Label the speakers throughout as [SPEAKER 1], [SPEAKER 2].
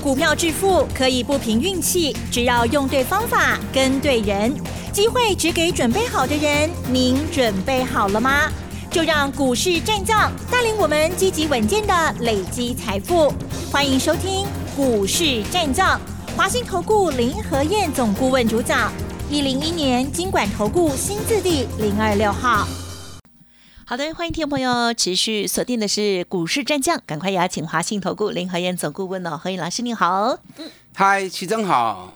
[SPEAKER 1] 股票致富可以不凭运气，只要用对方法、跟对人，机会只给准备好的人。您准备好了吗？就让股市战将带领我们积极稳健的累积财富。欢迎收听股市战将，华信投顾林和燕总顾问主讲，一零一年经管投顾新字第零二六号。好的，欢迎听众朋友持续锁定的是股市战将，赶快邀请华信投顾林和燕总顾问哦，何燕老师您好。
[SPEAKER 2] 嗯嗨，齐真好，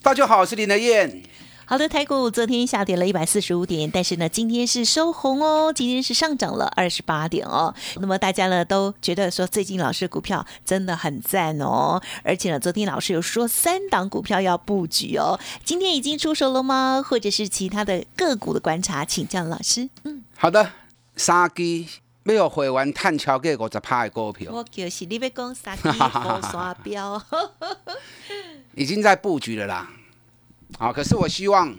[SPEAKER 2] 大家好，我是林和燕。
[SPEAKER 1] 好的，台股昨天下跌了一百四十五点，但是呢，今天是收红哦，今天是上涨了二十八点哦。那么大家呢都觉得说，最近老师股票真的很赞哦，而且呢，昨天老师有说三档股票要布局哦，今天已经出手了吗？或者是其他的个股的观察，请教老师。
[SPEAKER 2] 嗯，好的，三支要有会员探超过五十趴的股票，
[SPEAKER 1] 我就是你要讲三基火刷标，
[SPEAKER 2] 已经在布局了啦。好，可是我希望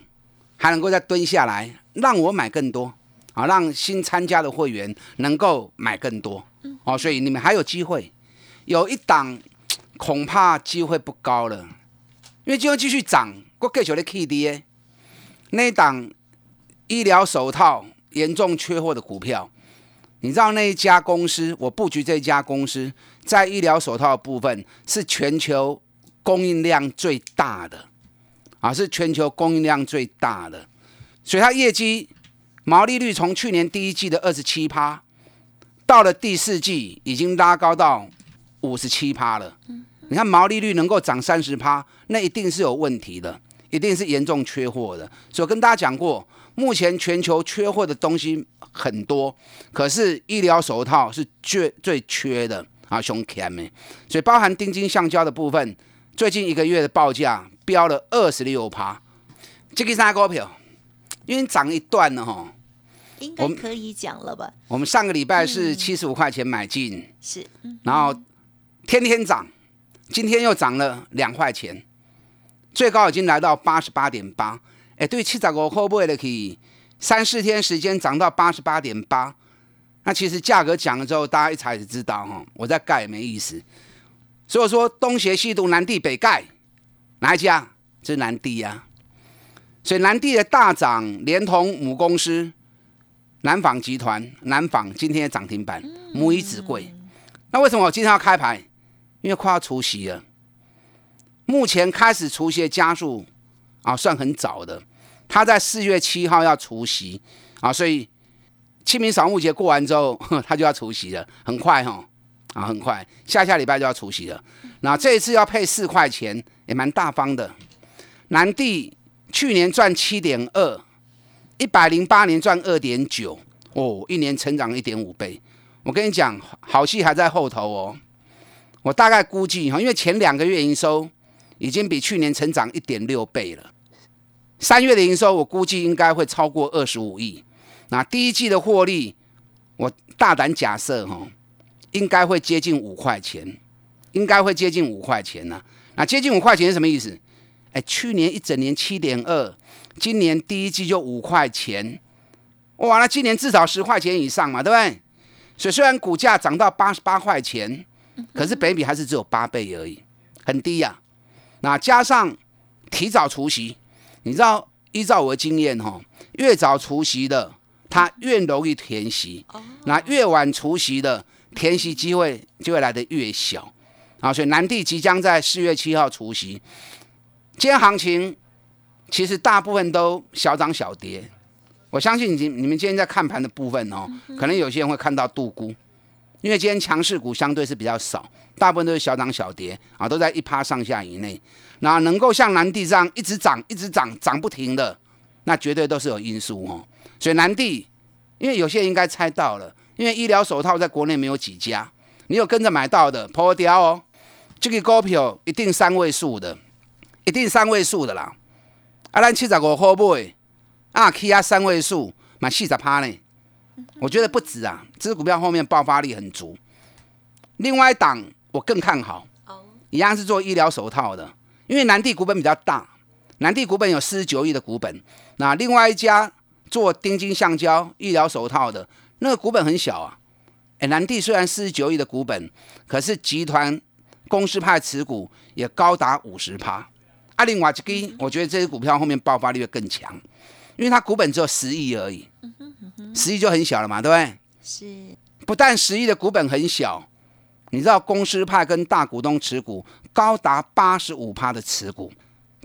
[SPEAKER 2] 还能够再蹲下来，让我买更多，啊，让新参加的会员能够买更多，哦，所以你们还有机会。有一档恐怕机会不高了，因为今后继续涨，我继续的 K D 那一档医疗手套严重缺货的股票，你知道那一家公司，我布局这一家公司在医疗手套部分是全球供应量最大的。啊，是全球供应量最大的，所以它业绩毛利率从去年第一季的二十七趴，到了第四季已经拉高到五十七趴了。你看毛利率能够涨三十趴，那一定是有问题的，一定是严重缺货的。所以我跟大家讲过，目前全球缺货的东西很多，可是医疗手套是最最缺的啊，熊 K 们，所以包含丁金橡胶的部分，最近一个月的报价。飙了二十六趴，这个啥股票？因为涨一段了哈，
[SPEAKER 1] 应该可以讲了吧？
[SPEAKER 2] 我们上个礼拜是七十五块钱买进，
[SPEAKER 1] 是，
[SPEAKER 2] 然后天天涨，今天又涨了两块钱，最高已经来到八十八点八。哎，对，七十五块不的可以三四天时间涨到八十八点八，那其实价格讲了之后，大家一查就知道哈，我在盖没意思。所以说东邪西毒南帝北盖。哪一家？这是南帝呀，所以南帝的大涨，连同母公司南纺集团，南纺今天的涨停板，母以子贵。那为什么我今天要开牌？因为快要除夕了，目前开始除夕的加速啊，算很早的。他在四月七号要除夕啊，所以清明扫墓节过完之后，他就要除夕了，很快哈啊，很快，下下礼拜就要除夕了。那这一次要配四块钱。也蛮大方的，南地去年赚七点二，一百零八年赚二点九，哦，一年成长一点五倍。我跟你讲，好戏还在后头哦。我大概估计哈，因为前两个月营收已经比去年成长一点六倍了，三月的营收我估计应该会超过二十五亿。那第一季的获利，我大胆假设哈，应该会接近五块钱，应该会接近五块钱呢。那接近五块钱是什么意思？哎，去年一整年七点二，今年第一季就五块钱，哇，那今年至少十块钱以上嘛，对不对？所以虽然股价涨到八十八块钱，可是北比还是只有八倍而已，很低呀。那加上提早除夕，你知道，依照我的经验哈，越早除夕的，它越容易填息；那越晚除夕的，填息机会就会来的越小。啊，所以南地即将在四月七号除夕，今天行情其实大部分都小涨小跌。我相信你你们今天在看盘的部分哦，可能有些人会看到度估，因为今天强势股相对是比较少，大部分都是小涨小跌啊，都在一趴上下以内。那能够像南地这样一直涨、一直涨、涨不停的，那绝对都是有因素哦。所以南地，因为有些人应该猜到了，因为医疗手套在国内没有几家，你有跟着买到的破掉哦。这个股票一定三位数的，一定三位数的啦。啊，咱七十五块买，啊，起啊三位数，买四十趴呢。我觉得不止啊，这支股票后面爆发力很足。另外一档我更看好，一样是做医疗手套的，因为南地股本比较大，南地股本有四十九亿的股本。那另外一家做钉金橡胶医疗手套的，那个股本很小啊。哎，南地虽然四十九亿的股本，可是集团。公司派持股也高达五十趴。啊，另外一支，我觉得这支股票后面爆发力会更强，因为它股本只有十亿而已，十亿就很小了嘛，对不对？
[SPEAKER 1] 是。
[SPEAKER 2] 不但十亿的股本很小，你知道公司派跟大股东持股高达八十五趴的持股，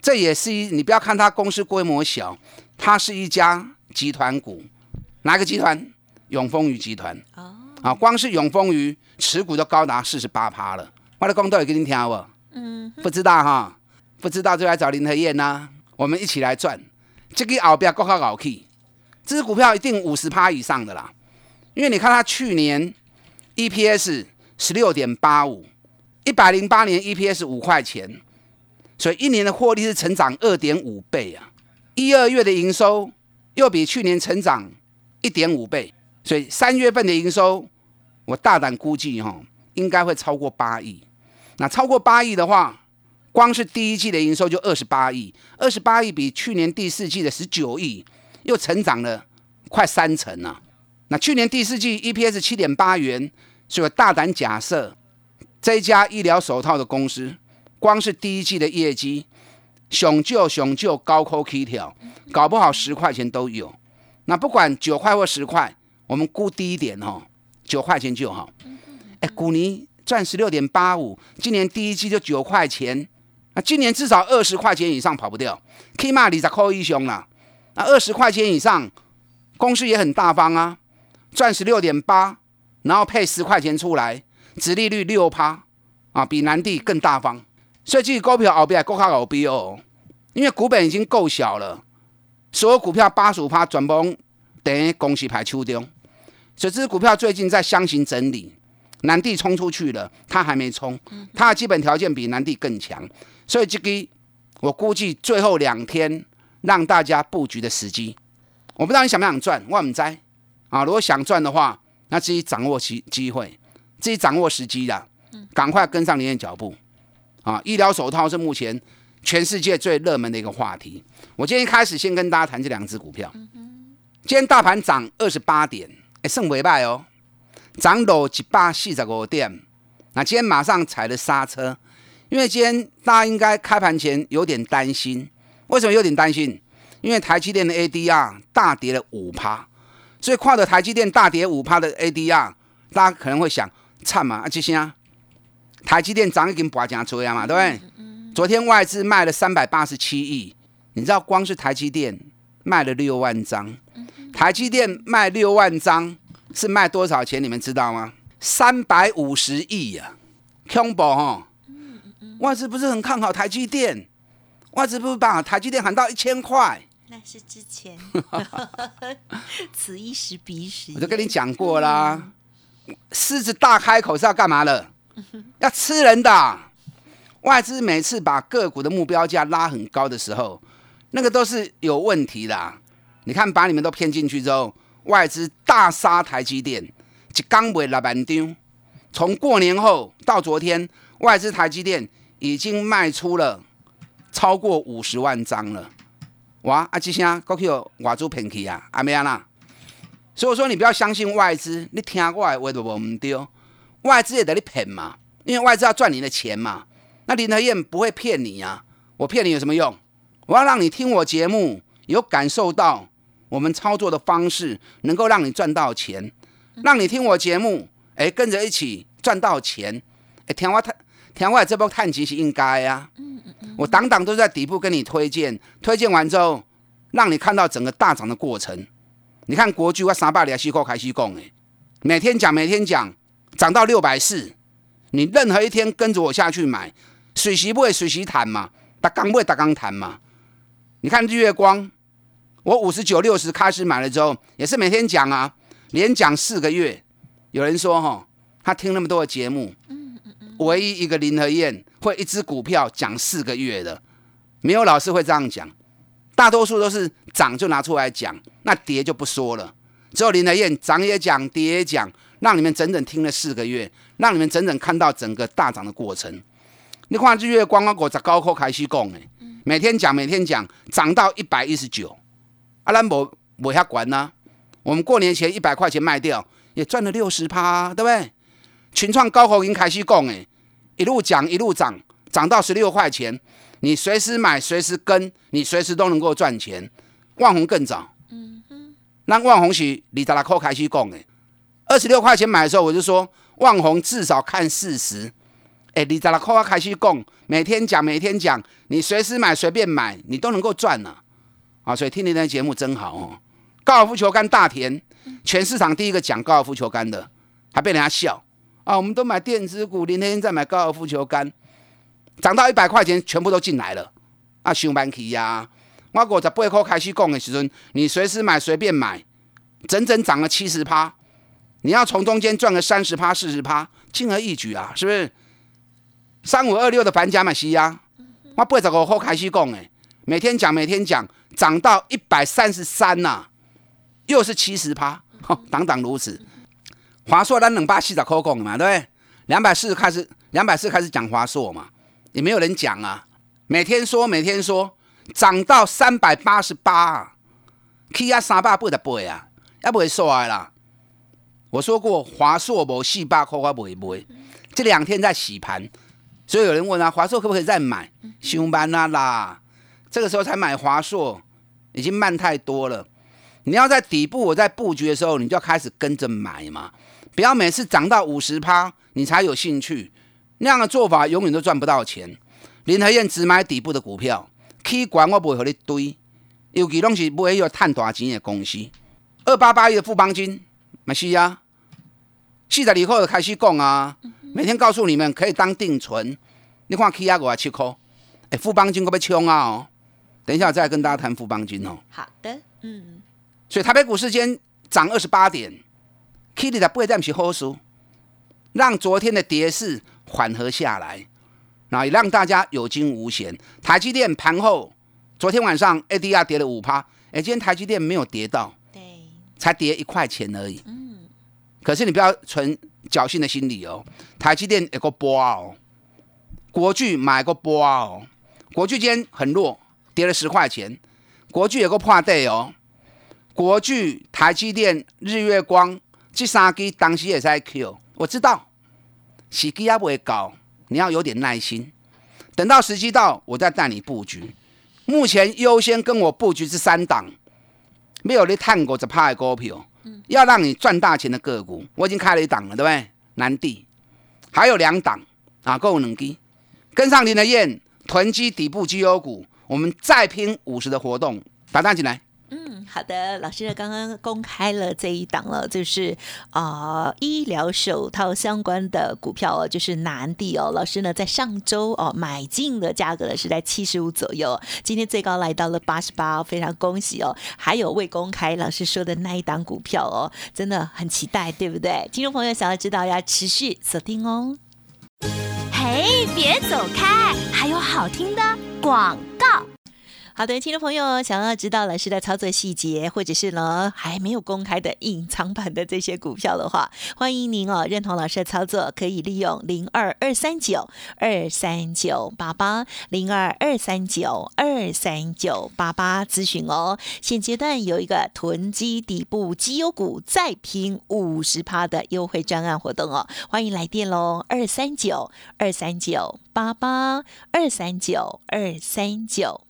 [SPEAKER 2] 这也是一你不要看它公司规模小，它是一家集团股，哪个集团？永丰余集团。哦。啊，光是永丰余持股都高达四十八趴了。我的公道也给你听不？嗯。不知道哈。不知道就来找林和燕呐，我们一起来赚。这个后边够靠搞气，这支股票一定五十趴以上的啦。因为你看它去年 EPS 十六点八五，一百零八年 EPS 五块钱，所以一年的获利是成长二点五倍啊。一二月的营收又比去年成长一点五倍，所以三月份的营收我大胆估计哈，应该会超过八亿。那超过八亿的话，光是第一季的营收就二十八亿，二十八亿比去年第四季的十九亿又成长了快三成啊！那去年第四季 EPS 七点八元，所以我大胆假设，这家医疗手套的公司，光是第一季的业绩，雄就雄就高科 K 条，搞不好十块钱都有。那不管九块或十块，我们估低一点哦，九块钱就好。哎，古尼赚十六点八五，今年第一季就九块钱。那今年至少二十块钱以上跑不掉，起码你在扣一凶了。那二十块钱以上，公司也很大方啊，赚十六点八，然后配十块钱出来，殖利率六趴啊，比南地更大方。所以这股票后边够卡牛逼哦，因为股本已经够小了，所有股票八十五趴全部等于公司排秋中，所以这支股票最近在箱型整理，南地冲出去了，它还没冲，它的基本条件比南地更强。所以这个我估计最后两天让大家布局的时机，我不知道你想不想赚，我唔知啊。如果想赚的话，那自己掌握机机会，自己掌握时机的，赶快跟上您的脚步啊！医疗手套是目前全世界最热门的一个话题。我今天一开始先跟大家谈这两只股票。今天大盘涨二十八点，哎，剩尾败哦，涨到一百四十五点。那今天马上踩了刹车。因为今天大家应该开盘前有点担心，为什么有点担心？因为台积电的 ADR 大跌了五趴，所以跨的台积电大跌五趴的 ADR，大家可能会想，惨嘛，啊，这些啊，台积电涨已经拔正出呀嘛，对不对？昨天外资卖了三百八十七亿，你知道光是台积电卖了六万张，台积电卖六万张是卖多少钱？你们知道吗？三百五十亿呀，恐怖哈！外资不是很看好台积电，外资不是把台积电喊到一千块？
[SPEAKER 1] 那是之前，此一时彼一时。
[SPEAKER 2] 我都跟你讲过啦，狮子大开口是要干嘛的？要吃人的。外资每次把个股的目标价拉很高的时候，那个都是有问题的。你看，把你们都骗进去之后，外资大杀台积电，一刚买六万张。从过年后到昨天，外资台积电。已经卖出了超过五十万张了，哇！啊，这些过去有外资骗去啊，阿咩啊啦？所以说你不要相信外资，你听我的话都唔对，外资也得你骗嘛，因为外资要赚你的钱嘛。那林德燕不会骗你啊，我骗你有什么用？我要让你听我节目，有感受到我们操作的方式，能够让你赚到钱，让你听我节目，哎，跟着一起赚到钱，哎，听我太。天外这波探基是应该啊，我档档都在底部跟你推荐，推荐完之后，让你看到整个大涨的过程。你看国巨我三百里西口开西供哎，每天讲每天讲，涨到六百四，你任何一天跟着我下去买，水席不会水席谈嘛，打钢不会打钢谈嘛。你看日月光，我五十九六十开始买了之后，也是每天讲啊，连讲四个月。有人说哈，他听那么多的节目。唯一一个林和燕会一只股票讲四个月的，没有老师会这样讲，大多数都是涨就拿出来讲，那跌就不说了。只有林和燕涨也讲，跌也讲，让你们整整听了四个月，让你们整整看到整个大涨的过程。你看日月光啊，我在高科开始讲诶，每天讲每天讲，涨到一百一十九，阿兰博我遐管呢。我们过年前一百块钱卖掉，也赚了六十趴，对不对？群创高口已经开始讲诶，一路讲一路涨，涨到十六块钱，你随时买随时跟，你随时都能够赚钱。万红更早，嗯哼，那万红是李达拉扣开始讲的，二十六块钱买的时候我就说万红至少看四十，哎，李达拉扣开始讲，每天讲每天讲，你随时买随便买，你都能够赚呢。啊，所以听你的节目真好哦。高尔夫球杆大田，全市场第一个讲高尔夫球杆的，还被人家笑啊！我们都买电子股，林天天在买高尔夫球杆，涨到一百块钱，全部都进来了啊！上班期呀，我五十八块开始讲的时阵，你随时买随便买，整整涨了七十趴，你要从中间赚个三十趴、四十趴，轻而易举啊，是不是？三五二六的盘加嘛西呀，我八十五块开始讲的，每天讲每天讲，涨到一百三十三呐。又是七十趴，等等如此。华硕咱两百四十块讲嘛，对不对？两百四开始，两百四开始讲华硕嘛，也没有人讲啊。每天说，每天说，涨到三百八十八，起啊三百八十八啊，也不会衰啦。我说过，华硕无四百块我不会买。这两天在洗盘，所以有人问啊，华硕可不可以再买？上班啦啦，这个时候才买华硕，已经慢太多了。你要在底部我在布局的时候，你就要开始跟着买嘛，不要每次涨到五十趴你才有兴趣，那样的做法永远都赚不到钱。林和燕只买底部的股票，，K 管我不会和你堆，尤其拢是不会有赚大钱的公司。二八八一的富邦金，没是啊，四十二块开始讲啊，每天告诉你们可以当定存，你看 K 啊五啊七块，哎，富邦金可要冲啊哦，等一下再跟大家谈富邦金哦。
[SPEAKER 1] 好的，嗯。
[SPEAKER 2] 所以台北股市间涨二十八点，Kitty 的不会再是好事，让昨天的跌势缓和下来，然后也让大家有惊无险。台积电盘后昨天晚上 ADR 跌了五趴，哎，今天台积电没有跌到，
[SPEAKER 1] 对，
[SPEAKER 2] 才跌一块钱而已。嗯，可是你不要存侥幸的心理哦，台积电有个波哦，国巨买个波哦，国巨今天很弱，跌了十块钱，国巨有个破底哦。国巨、台积电、日月光这三支当时也在 Q，我知道时机也不会高，你要有点耐心，等到时机到，我再带你布局。目前优先跟我布局这三档，没有你探过这派股票，要让你赚大钱的个股，我已经开了一档了，对不对？南地还有两档啊，够能给跟上您的燕囤积底部绩优股，我们再拼五十的活动，打单进来。
[SPEAKER 1] 好的，老师呢刚刚公开了这一档了，就是啊医疗手套相关的股票哦，就是南地哦。老师呢在上周哦买进的价格呢是在七十五左右，今天最高来到了八十八，非常恭喜哦。还有未公开老师说的那一档股票哦，真的很期待，对不对？听众朋友想要知道要持续锁定哦。嘿，别走开，还有好听的广告。好的，听众朋友，想要知道老师的操作细节，或者是呢还没有公开的隐藏版的这些股票的话，欢迎您哦认同老师的操作，可以利用零二二三九二三九八八零二二三九二三九八八咨询哦。现阶段有一个囤积底部绩优股再拼五十趴的优惠专案活动哦，欢迎来电喽，二三九二三九八八二三九二三九。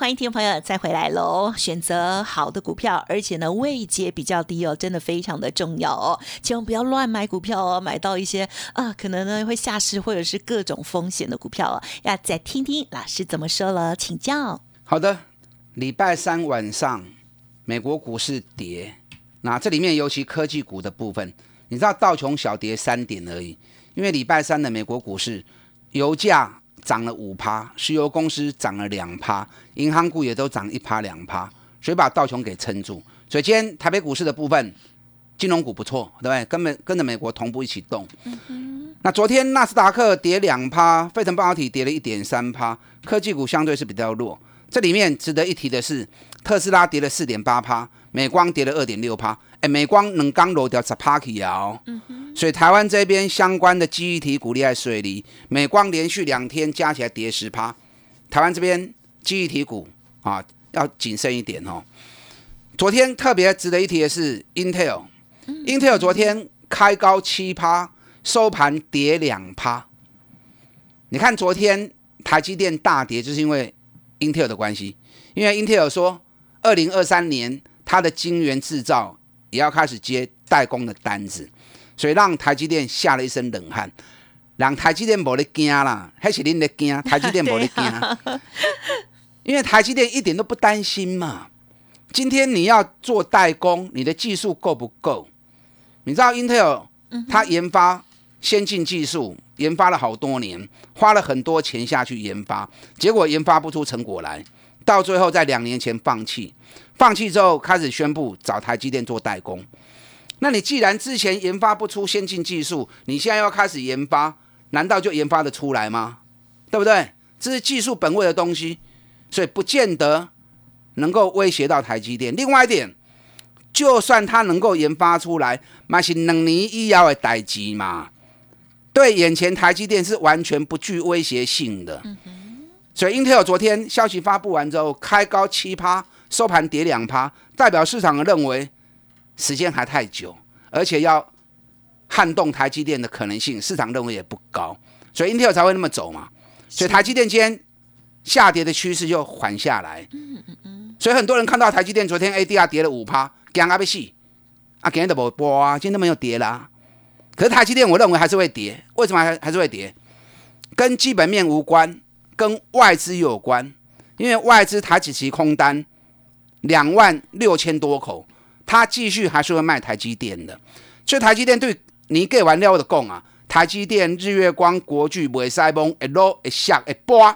[SPEAKER 1] 欢迎听众朋友再回来喽！选择好的股票，而且呢位阶比较低哦，真的非常的重要哦，千万不要乱买股票哦，买到一些啊可能呢会下市或者是各种风险的股票哦，要再听听老师怎么说了，请教。
[SPEAKER 2] 好的，礼拜三晚上美国股市跌，那这里面尤其科技股的部分，你知道道琼小跌三点而已，因为礼拜三的美国股市油价。涨了五趴，石油公司涨了两趴，银行股也都涨一趴两趴，所以把道琼给撑住。所以今天台北股市的部分金融股不错，对不对？跟美跟着美国同步一起动。那昨天纳斯达克跌两趴，费城半导体跌了一点三趴，科技股相对是比较弱。这里面值得一提的是，特斯拉跌了四点八趴，美光跌了二点六趴。哎，美光能刚落掉十趴起啊！所以台湾这边相关的记忆体股厉害水里，美光连续两天加起来跌十趴。台湾这边记忆体股啊，要谨慎一点哦。昨天特别值得一提的是 Intel，Intel 昨天开高七趴，收盘跌两趴。你看昨天台积电大跌，就是因为 Intel 的关系，因为 Intel 说二零二三年它的晶圆制造也要开始接代工的单子，所以让台积电下了一身冷汗。让台积电无咧惊啦，还是恁咧惊？台积电无咧惊，因为台积电一点都不担心嘛。今天你要做代工，你的技术够不够？你知道 Intel 它研发先进技术，研发了好多年，花了很多钱下去研发，结果研发不出成果来，到最后在两年前放弃，放弃之后开始宣布找台积电做代工。那你既然之前研发不出先进技术，你现在要开始研发？难道就研发的出来吗？对不对？这是技术本位的东西，所以不见得能够威胁到台积电。另外一点，就算它能够研发出来，那是两年以后的代机嘛。对眼前台积电是完全不具威胁性的。所以，Intel 昨天消息发布完之后，开高七趴，收盘跌两趴，代表市场认为时间还太久，而且要。撼动台积电的可能性，市场认为也不高，所以 Intel 才会那么走嘛。所以台积电今天下跌的趋势就缓下来。嗯嗯嗯。所以很多人看到台积电昨天 ADR 跌了五趴，惊啊被死啊，今天都不波啊，今天都没有跌啦。可是台积电我认为还是会跌，为什么还还是会跌？跟基本面无关，跟外资有关。因为外资台指期空单两万六千多口，它继续还是会卖台积电的。所以台积电对。你给完料我就讲啊，台积电、日月光、国巨不会塞崩，一落一下一波。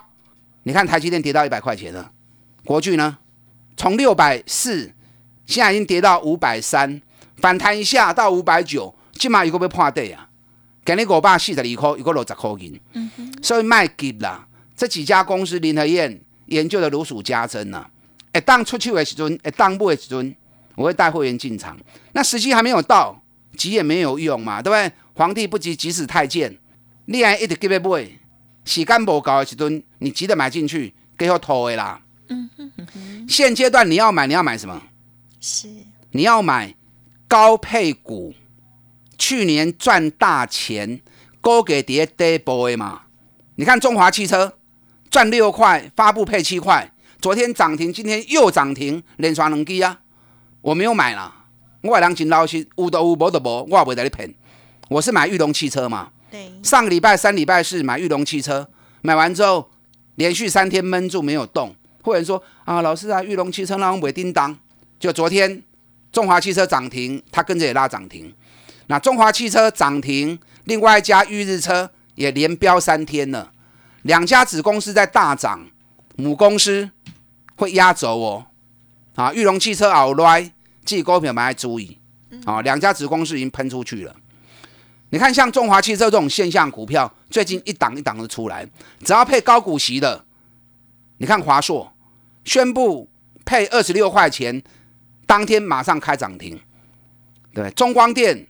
[SPEAKER 2] 你看台积电跌到一百块钱了，国巨呢，从六百四现在已经跌到五百三，反弹一下到五百九，起码一个被破底啊。给你五百四十二块，一个六十块银。嗯哼。所以卖给啦，这几家公司林和燕研究的如数家珍呢、啊。哎当出去的时阵，一当不的时阵，我会带会员进场。那时机还没有到。急也没有用嘛，对不对？皇帝不急急死太监，你还一直急要买，时间不高的时阵，你急着买进去，给我拖的啦。嗯哼哼。现阶段你要买，你要买什么？是你要买高配股，去年赚大钱，高给跌跌波的嘛。你看中华汽车赚六块，发布配七块，昨天涨停，今天又涨停，连刷两基啊，我没有买了。我人真老实，有都有，无都无，我也不会在你骗。我是买裕隆汽车嘛。对。上个礼拜三礼拜四买裕隆汽车，买完之后连续三天闷住没有动。或者说啊，老师啊，裕隆汽车那尾叮当，就昨天中华汽车涨停，它跟着也拉涨停。那中华汽车涨停，另外一家裕日车也连飙三天了。两家子公司在大涨，母公司会压轴哦。啊，玉龙汽车好来。自己股票买要注意，啊，两家子公司已经喷出去了。你看，像中华汽车这种现象股票，最近一档一档的出来，只要配高股息的，你看华硕宣布配二十六块钱，当天马上开涨停。对，中光电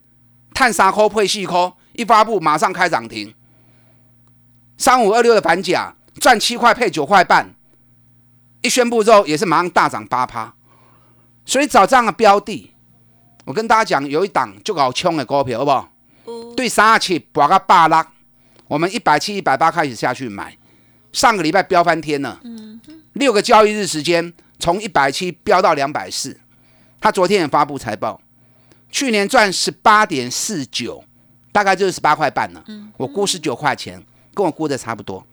[SPEAKER 2] 碳砂科配细科一发布马上开涨停。三五二六的板甲赚七块配九块半，一宣布之后也是马上大涨八趴。所以找这样的标的，我跟大家讲，有一档就搞冲的股票，好不好？对，三二七博个八拉，我们一百七、一百八开始下去买，上个礼拜飙翻天了。六个交易日时间，从一百七飙到两百四。他昨天也发布财报，去年赚十八点四九，大概就是十八块半了。我估十九块钱，跟我估的差不多。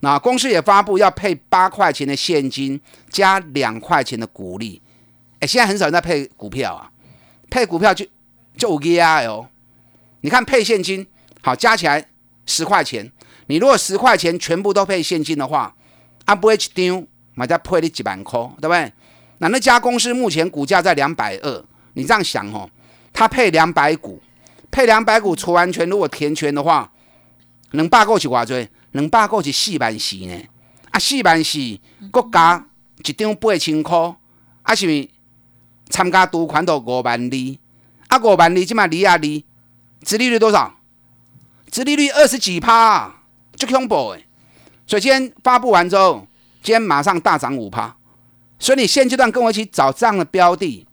[SPEAKER 2] 那公司也发布要配八块钱的现金，加两块钱的股利。哎，现在很少人在配股票啊，配股票就就五 G 啊哦。你看配现金，好加起来十块钱。你如果十块钱全部都配现金的话，啊不会去丢，买在配你几万块，对不对？那那家公司目前股价在两百二，你这样想哦，它配两百股，配两百股除完权，如果填权的话，两百股是偌济？两百股是四万四呢。啊，四万四，国家一张八千块，啊，是咪参加赌款都五万二？啊，五万二即嘛二啊二，殖利率多少？殖利率二十几趴，就恐怖诶。所以今天发布完之后，今天马上大涨五趴。所以你现阶段跟我一起找这样的标的，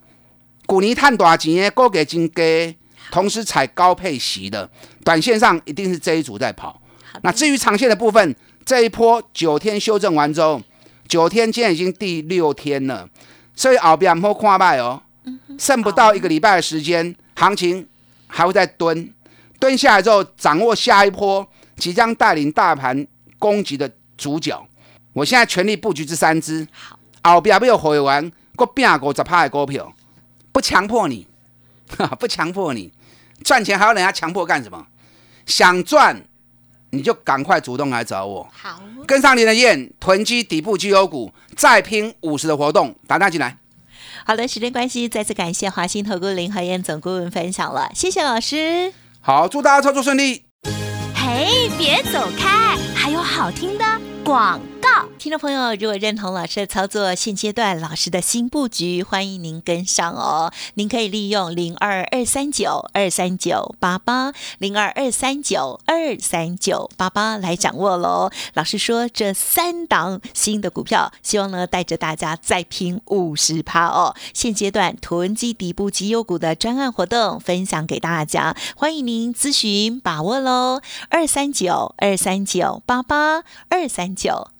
[SPEAKER 2] 股尼探大钱的，估计真低，同时采高配息的，短线上一定是这一组在跑。那至于长线的部分，这一波九天修正完之后，九天今天已经第六天了，所以后边唔好看卖哦，剩不到一个礼拜的时间，行情还会再蹲。蹲下来之后，掌握下一波即将带领大盘攻击的主角。我现在全力布局这三只，后边没有回完，我变五十趴的股票，不强迫你，不强迫你赚钱，还要人家强迫干什么？想赚你就赶快主动来找我，
[SPEAKER 1] 好，
[SPEAKER 2] 跟上你的燕囤积底部绩优股，再拼五十的活动，打单进来。
[SPEAKER 1] 好的，时间关系，再次感谢华兴投顾林和燕总顾问分享了，谢谢老师。
[SPEAKER 2] 好，祝大家操作顺利。
[SPEAKER 1] 嘿，别走开，还有好听的广告。听众朋友，如果认同老师的操作，现阶段老师的新布局，欢迎您跟上哦。您可以利用零二二三九二三九八八零二二三九二三九八八来掌握喽。老师说，这三档新的股票，希望呢带着大家再拼五十趴哦。现阶段囤积底部绩优股的专案活动分享给大家，欢迎您咨询把握喽。二三九二三九八八二三九。